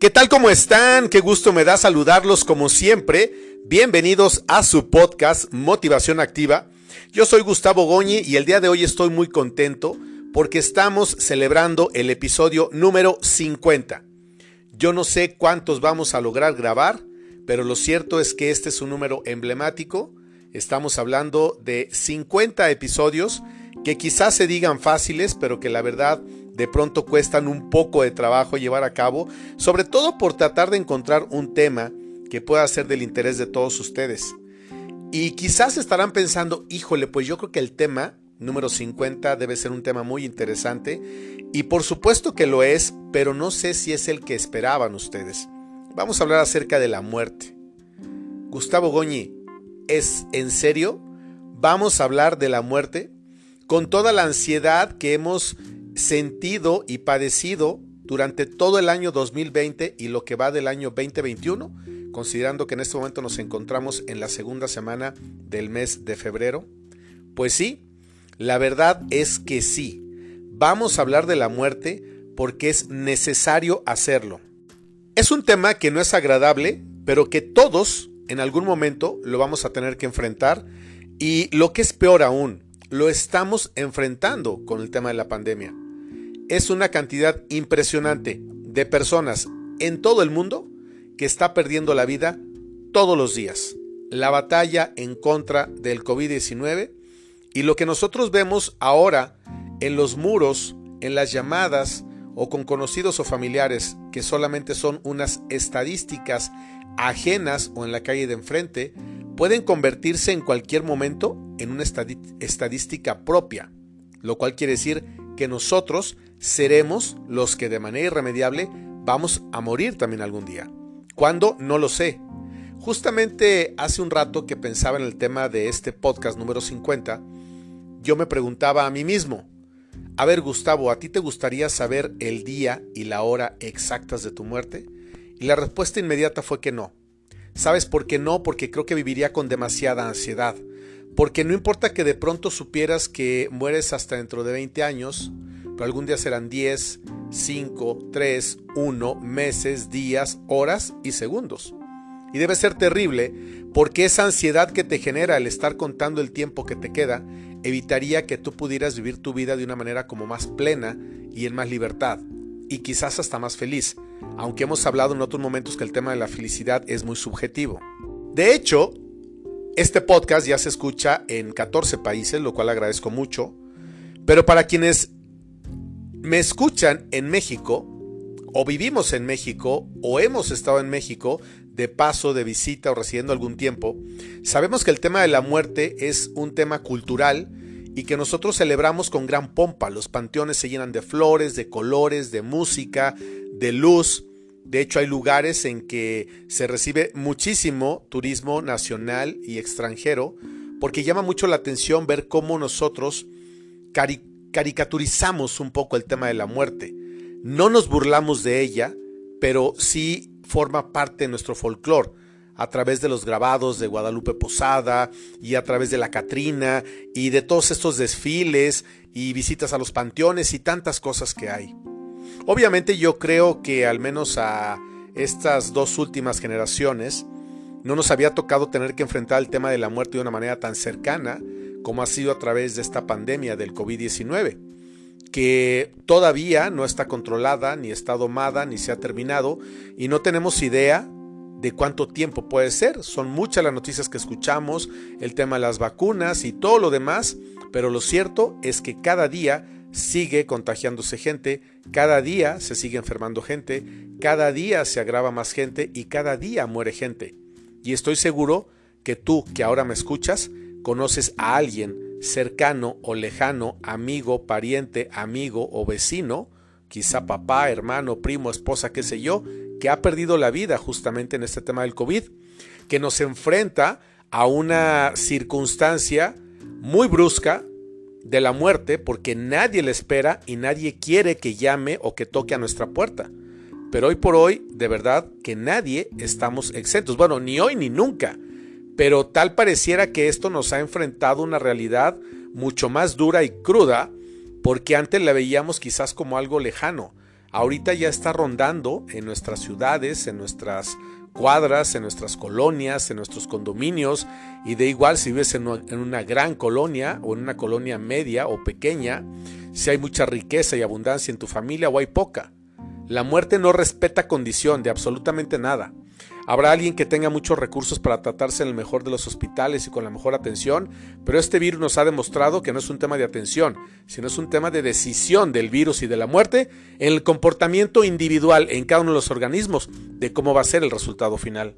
¿Qué tal como están? Qué gusto me da saludarlos como siempre. Bienvenidos a su podcast Motivación Activa. Yo soy Gustavo Goñi y el día de hoy estoy muy contento porque estamos celebrando el episodio número 50. Yo no sé cuántos vamos a lograr grabar, pero lo cierto es que este es un número emblemático. Estamos hablando de 50 episodios que quizás se digan fáciles, pero que la verdad de pronto cuestan un poco de trabajo llevar a cabo, sobre todo por tratar de encontrar un tema que pueda ser del interés de todos ustedes. Y quizás estarán pensando, híjole, pues yo creo que el tema número 50 debe ser un tema muy interesante. Y por supuesto que lo es, pero no sé si es el que esperaban ustedes. Vamos a hablar acerca de la muerte. Gustavo Goñi, ¿es en serio? ¿Vamos a hablar de la muerte? Con toda la ansiedad que hemos sentido y padecido durante todo el año 2020 y lo que va del año 2021, considerando que en este momento nos encontramos en la segunda semana del mes de febrero? Pues sí, la verdad es que sí. Vamos a hablar de la muerte porque es necesario hacerlo. Es un tema que no es agradable, pero que todos en algún momento lo vamos a tener que enfrentar y lo que es peor aún, lo estamos enfrentando con el tema de la pandemia es una cantidad impresionante de personas en todo el mundo que está perdiendo la vida todos los días. La batalla en contra del COVID-19 y lo que nosotros vemos ahora en los muros, en las llamadas o con conocidos o familiares que solamente son unas estadísticas ajenas o en la calle de enfrente, pueden convertirse en cualquier momento en una estadística propia, lo cual quiere decir que nosotros seremos los que de manera irremediable vamos a morir también algún día. ¿Cuándo? No lo sé. Justamente hace un rato que pensaba en el tema de este podcast número 50, yo me preguntaba a mí mismo, a ver Gustavo, ¿a ti te gustaría saber el día y la hora exactas de tu muerte? Y la respuesta inmediata fue que no. ¿Sabes por qué no? Porque creo que viviría con demasiada ansiedad. Porque no importa que de pronto supieras que mueres hasta dentro de 20 años, algún día serán 10, 5, 3, 1, meses, días, horas y segundos. Y debe ser terrible porque esa ansiedad que te genera el estar contando el tiempo que te queda evitaría que tú pudieras vivir tu vida de una manera como más plena y en más libertad y quizás hasta más feliz, aunque hemos hablado en otros momentos que el tema de la felicidad es muy subjetivo. De hecho, este podcast ya se escucha en 14 países, lo cual agradezco mucho, pero para quienes me escuchan en México, o vivimos en México, o hemos estado en México de paso, de visita o residiendo algún tiempo, sabemos que el tema de la muerte es un tema cultural y que nosotros celebramos con gran pompa. Los panteones se llenan de flores, de colores, de música, de luz. De hecho, hay lugares en que se recibe muchísimo turismo nacional y extranjero porque llama mucho la atención ver cómo nosotros caricaturizamos un poco el tema de la muerte. No nos burlamos de ella, pero sí forma parte de nuestro folclore a través de los grabados de Guadalupe Posada y a través de la Catrina y de todos estos desfiles y visitas a los panteones y tantas cosas que hay. Obviamente yo creo que al menos a estas dos últimas generaciones no nos había tocado tener que enfrentar el tema de la muerte de una manera tan cercana como ha sido a través de esta pandemia del COVID-19, que todavía no está controlada, ni está domada, ni se ha terminado, y no tenemos idea de cuánto tiempo puede ser. Son muchas las noticias que escuchamos, el tema de las vacunas y todo lo demás, pero lo cierto es que cada día sigue contagiándose gente, cada día se sigue enfermando gente, cada día se agrava más gente y cada día muere gente. Y estoy seguro que tú que ahora me escuchas, conoces a alguien cercano o lejano, amigo, pariente, amigo o vecino, quizá papá, hermano, primo, esposa, qué sé yo, que ha perdido la vida justamente en este tema del COVID, que nos enfrenta a una circunstancia muy brusca de la muerte porque nadie le espera y nadie quiere que llame o que toque a nuestra puerta. Pero hoy por hoy, de verdad que nadie estamos exentos. Bueno, ni hoy ni nunca pero tal pareciera que esto nos ha enfrentado una realidad mucho más dura y cruda, porque antes la veíamos quizás como algo lejano, ahorita ya está rondando en nuestras ciudades, en nuestras cuadras, en nuestras colonias, en nuestros condominios, y de igual si vives en una gran colonia o en una colonia media o pequeña, si hay mucha riqueza y abundancia en tu familia o hay poca. La muerte no respeta condición de absolutamente nada. Habrá alguien que tenga muchos recursos para tratarse en el mejor de los hospitales y con la mejor atención, pero este virus nos ha demostrado que no es un tema de atención, sino es un tema de decisión del virus y de la muerte en el comportamiento individual en cada uno de los organismos de cómo va a ser el resultado final.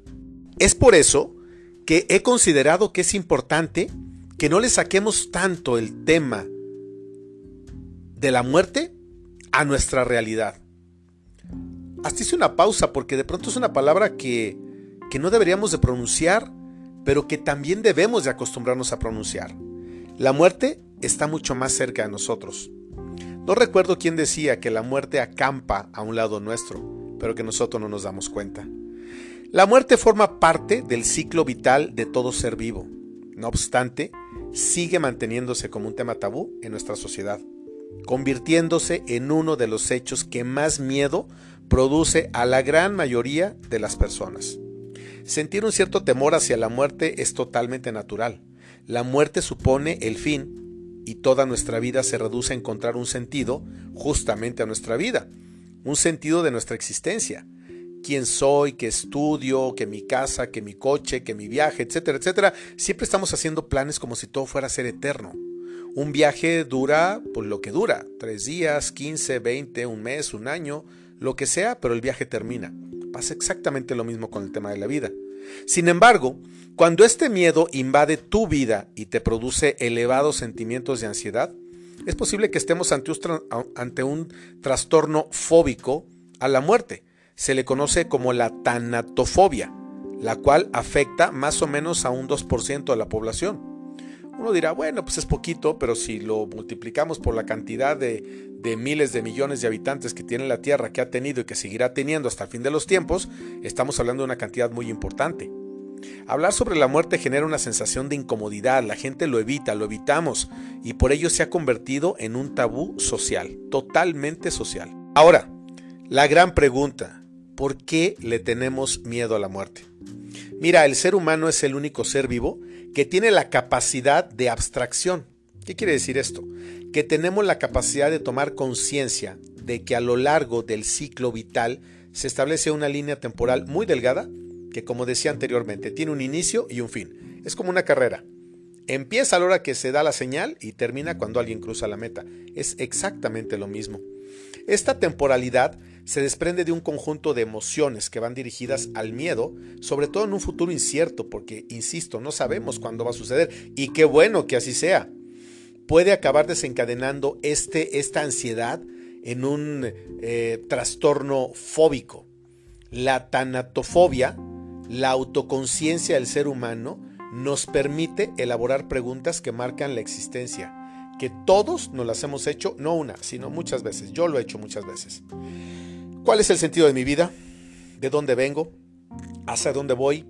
Es por eso que he considerado que es importante que no le saquemos tanto el tema de la muerte a nuestra realidad hasta hice una pausa porque de pronto es una palabra que, que no deberíamos de pronunciar, pero que también debemos de acostumbrarnos a pronunciar. La muerte está mucho más cerca de nosotros. No recuerdo quién decía que la muerte acampa a un lado nuestro, pero que nosotros no nos damos cuenta. La muerte forma parte del ciclo vital de todo ser vivo. No obstante, sigue manteniéndose como un tema tabú en nuestra sociedad, convirtiéndose en uno de los hechos que más miedo produce a la gran mayoría de las personas. Sentir un cierto temor hacia la muerte es totalmente natural. La muerte supone el fin y toda nuestra vida se reduce a encontrar un sentido justamente a nuestra vida, un sentido de nuestra existencia. Quién soy, qué estudio, que mi casa, que mi coche, que mi viaje, etcétera, etcétera. Siempre estamos haciendo planes como si todo fuera a ser eterno. Un viaje dura por lo que dura, tres días, 15, 20, un mes, un año, lo que sea, pero el viaje termina. Pasa exactamente lo mismo con el tema de la vida. Sin embargo, cuando este miedo invade tu vida y te produce elevados sentimientos de ansiedad, es posible que estemos ante un, trastorno fóbico a la muerte. Se le conoce como la tanatofobia, la cual afecta más o menos a un 2% de la población. Uno dirá, bueno, pues es poquito, pero si lo multiplicamos por la cantidad de, de, miles de millones de habitantes que tiene la Tierra, que ha tenido y que seguirá teniendo hasta el fin de los tiempos, estamos hablando de una cantidad muy importante. Hablar sobre la muerte genera una sensación de incomodidad, la gente lo evita, lo evitamos, y por ello se ha convertido en un tabú social, totalmente social. Ahora, la gran pregunta, ¿por qué le tenemos miedo a la muerte? Mira, el ser humano es el único ser vivo que tiene la capacidad de abstracción. ¿Qué quiere decir esto? Que tenemos la capacidad de tomar conciencia de que a lo largo del ciclo vital se establece una línea temporal muy delgada que, como decía anteriormente, tiene un inicio y un fin. Es como una carrera. Empieza a la hora que se da la señal y termina cuando alguien cruza la meta. Es exactamente lo mismo. Esta temporalidad se desprende de un conjunto de emociones que van dirigidas al miedo, sobre todo en un futuro incierto, porque, insisto, no sabemos cuándo va a suceder, y qué bueno que así sea. Puede acabar desencadenando este, esta ansiedad en un eh, trastorno fóbico. La tanatofobia, la autoconciencia del ser humano, nos permite elaborar preguntas que marcan la existencia, que todos nos las hemos hecho, no una, sino muchas veces. Yo lo he hecho muchas veces. ¿Cuál es el sentido de mi vida? ¿De dónde vengo? ¿Hacia dónde voy?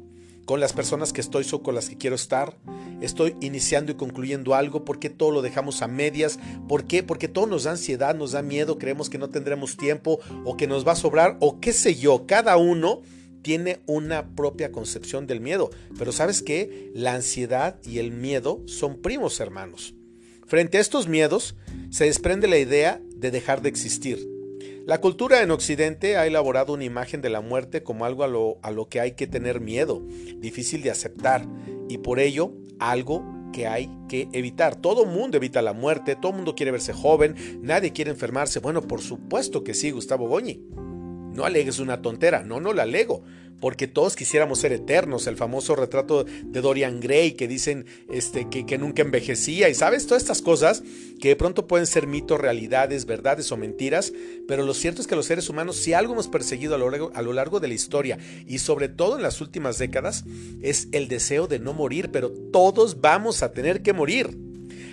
¿Con las personas que estoy o con las que quiero estar? ¿Estoy iniciando y concluyendo algo? ¿Por qué todo lo dejamos a medias? ¿Por qué? Porque todo nos da ansiedad, nos da miedo, creemos que no tendremos tiempo o que nos va a sobrar o qué sé yo. Cada uno tiene una propia concepción del miedo. Pero sabes qué? La ansiedad y el miedo son primos hermanos. Frente a estos miedos se desprende la idea de dejar de existir la cultura en Occidente ha elaborado una imagen de la muerte como algo a lo, que hay que tener miedo, difícil de aceptar y por ello algo que hay que evitar. Todo mundo evita la muerte, todo mundo quiere verse joven, nadie quiere enfermarse. Bueno, por supuesto que sí, Gustavo Goñi. No alegues una tontera, no, no la alego porque todos quisiéramos ser eternos, el famoso retrato de Dorian Gray que dicen este, que, nunca envejecía y sabes, todas estas cosas que de pronto pueden ser mitos, realidades, verdades o mentiras, pero lo cierto es que los seres humanos, si algo hemos perseguido a lo, largo, de la historia y sobre todo en las últimas décadas, es el deseo de no morir, pero todos vamos a tener que morir.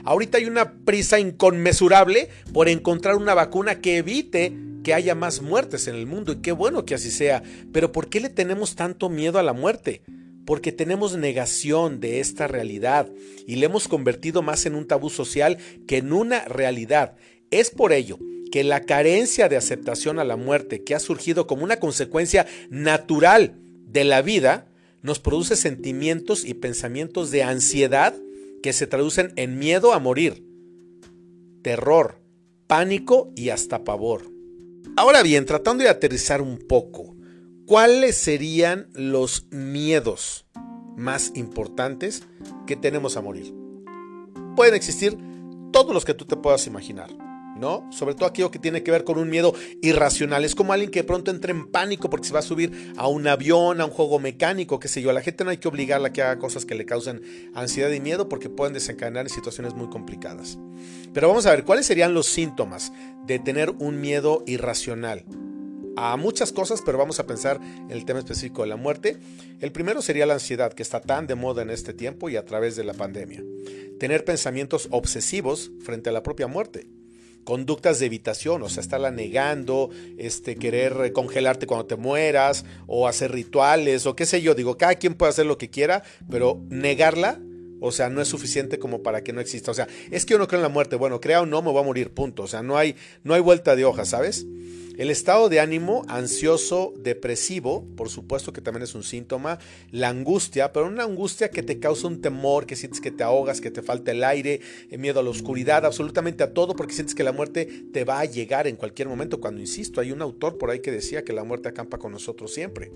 Ahorita hay una prisa inconmensurable por encontrar una vacuna que evite que haya más muertes en el mundo y qué bueno que así sea. Pero ¿por qué le tenemos tanto miedo a la muerte? Porque tenemos negación de esta realidad y le hemos convertido más en un tabú social que en una realidad. Es por ello que la carencia de aceptación a la muerte que ha surgido como una consecuencia natural de la vida nos produce sentimientos y pensamientos de ansiedad que se traducen en miedo a morir, terror, pánico y hasta pavor. Ahora bien, tratando de aterrizar un poco, ¿cuáles serían los miedos más importantes que tenemos a morir? Pueden existir todos los que tú te puedas imaginar. Sobre todo aquello que tiene que ver con un miedo irracional. Es como alguien que de pronto entra en pánico porque se va a subir a un avión, a un juego mecánico, qué sé yo. A la gente no hay que obligarla a que haga cosas que le causen ansiedad y miedo porque pueden desencadenar en situaciones muy complicadas. Pero vamos a ver, ¿cuáles serían los síntomas de tener un miedo irracional? a muchas cosas, pero vamos a pensar en el tema específico de la muerte. El primero sería la ansiedad, que está tan de moda en este tiempo y a través de la pandemia. Tener pensamientos obsesivos frente a la propia muerte conductas de evitación, o sea, estarla negando, este, querer congelarte cuando te mueras, o hacer rituales, o qué sé yo. Digo, cada quien puede hacer lo que quiera, pero negarla, o sea, no es suficiente como para que no exista. O sea, es que yo no creo en la muerte. Bueno, crea o no, me voy a morir, punto. O sea, no hay, no hay vuelta de hoja, ¿sabes? El estado de ánimo ansioso, depresivo, por supuesto que también es un síntoma, la angustia, pero una angustia que te causa un temor, que sientes que te ahogas, que te falta el aire, eh, miedo a la oscuridad, absolutamente a todo, porque sientes que la muerte te va a llegar en cualquier momento. Cuando, insisto, hay un autor por ahí que decía que la muerte acampa con nosotros siempre.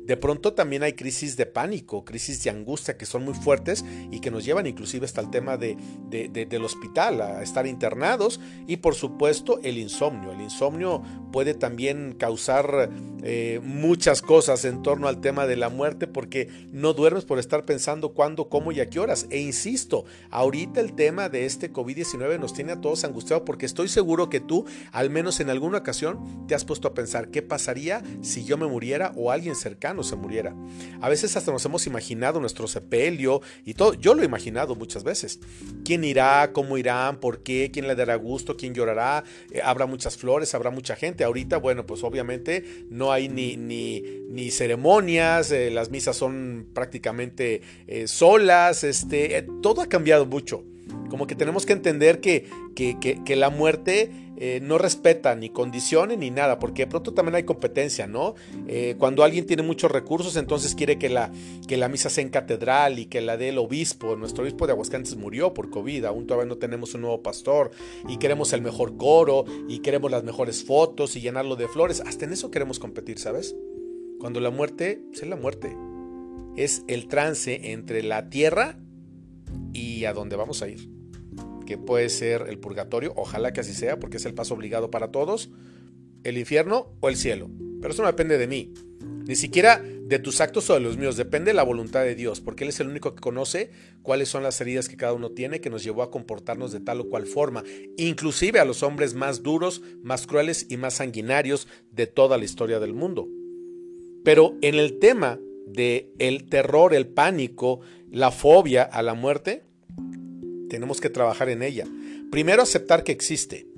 De pronto también hay crisis de pánico, crisis de angustia que son muy fuertes y que nos llevan inclusive hasta el tema de, del hospital, a estar internados y por supuesto el insomnio. El insomnio puede puede también causar eh, muchas cosas en torno al tema de la muerte porque no duermes por estar pensando cuándo, cómo y a qué horas. E insisto, ahorita el tema de este COVID-19 nos tiene a todos angustiados porque estoy seguro que tú, al menos en alguna ocasión, te has puesto a pensar qué pasaría si yo me muriera o alguien cercano se muriera. A veces hasta nos hemos imaginado nuestro sepelio y todo. Yo lo he imaginado muchas veces. ¿Quién irá? ¿Cómo irán? ¿Por qué? ¿Quién le dará gusto? ¿Quién llorará? Eh, habrá muchas flores, habrá mucha gente ahorita, bueno, pues obviamente no hay ni, ni, ceremonias, eh, las misas son prácticamente eh, solas, este, eh, todo ha cambiado mucho. Como que tenemos que entender que, que, la muerte eh, no respeta ni condiciones ni nada, porque de pronto también hay competencia, ¿no? Eh, cuando alguien tiene muchos recursos, entonces quiere que la, que la misa sea en catedral y que la dé el obispo. Nuestro obispo de Aguascalientes murió por COVID, aún todavía no tenemos un nuevo pastor y queremos el mejor coro y queremos las mejores fotos y llenarlo de flores. Hasta en eso queremos competir, ¿sabes? Cuando la muerte es la muerte. Es el trance entre la tierra y a dónde vamos a ir que puede ser el purgatorio, ojalá que así sea, porque es el paso obligado para todos, el infierno o el cielo. Pero eso no depende de mí, ni siquiera de tus actos o de los míos, depende de la voluntad de Dios, porque Él es el único que conoce cuáles son las heridas que cada uno tiene que nos llevó a comportarnos de tal o cual forma, inclusive a los hombres más duros, más crueles y más sanguinarios de toda la historia del mundo. Pero en el tema de el terror, el pánico, la fobia a la muerte, tenemos que trabajar en ella. Primero, aceptar que existe.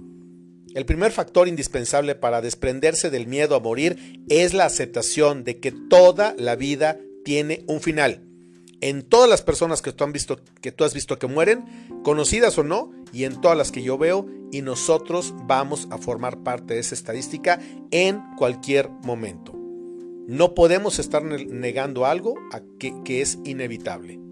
El primer factor indispensable para desprenderse del miedo a morir es la aceptación de que toda la vida tiene un final. En todas las personas que tú, han visto, que tú has visto que mueren, conocidas o no, y en todas las que yo veo, y nosotros vamos a formar parte de esa estadística en cualquier momento. No podemos estar negando algo que es inevitable.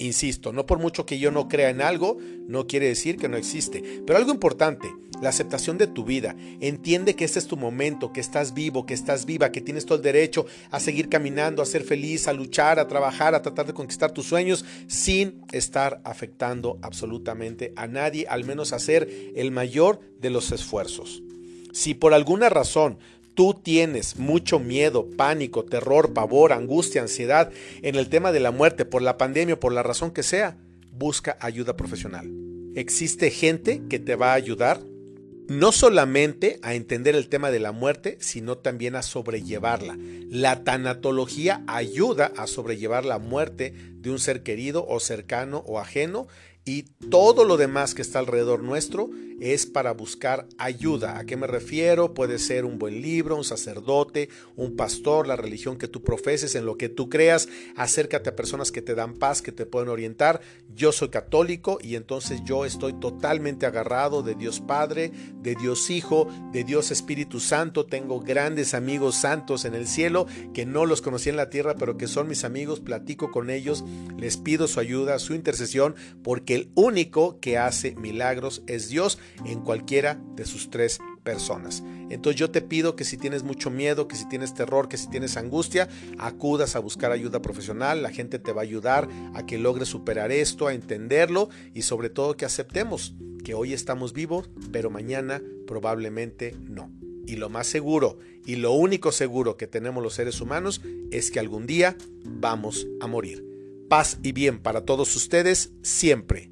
Insisto, no por mucho que yo no crea en algo, no quiere decir que no existe. Pero algo importante, la aceptación de tu vida. Entiende que este es tu momento, que estás vivo, que estás viva, que tienes todo el derecho a seguir caminando, a ser feliz, a luchar, a trabajar, a tratar de conquistar tus sueños sin estar afectando absolutamente a nadie, al menos hacer el mayor de los esfuerzos. Si por alguna razón tú tienes mucho miedo, pánico, terror, pavor, angustia, ansiedad en el tema de la muerte por la pandemia o por la razón que sea, busca ayuda profesional. Existe gente que te va a ayudar no solamente a entender el tema de la muerte, sino también a sobrellevarla. La tanatología ayuda a sobrellevar la muerte de un ser querido o cercano o ajeno y todo lo demás que está alrededor nuestro es para buscar ayuda. ¿A qué me refiero? Puede ser un buen libro, un sacerdote, un pastor, la religión que tú profeses, en lo que tú creas. Acércate a personas que te dan paz, que te pueden orientar. Yo soy católico y entonces yo estoy totalmente agarrado de Dios Padre, de Dios Hijo, de Dios Espíritu Santo. Tengo grandes amigos santos en el cielo que no los conocí en la tierra, pero que son mis amigos. Platico con ellos, les pido su ayuda, su intercesión, porque el único que hace milagros es Dios en cualquiera de sus tres personas. Entonces yo te pido que si tienes mucho miedo, que si tienes terror, que si tienes angustia, acudas a buscar ayuda profesional. La gente te va a ayudar a que logres superar esto, a entenderlo y sobre todo que aceptemos que hoy estamos vivos, pero mañana probablemente no. Y lo más seguro y lo único seguro que tenemos los seres humanos es que algún día vamos a morir. Paz y bien para todos ustedes siempre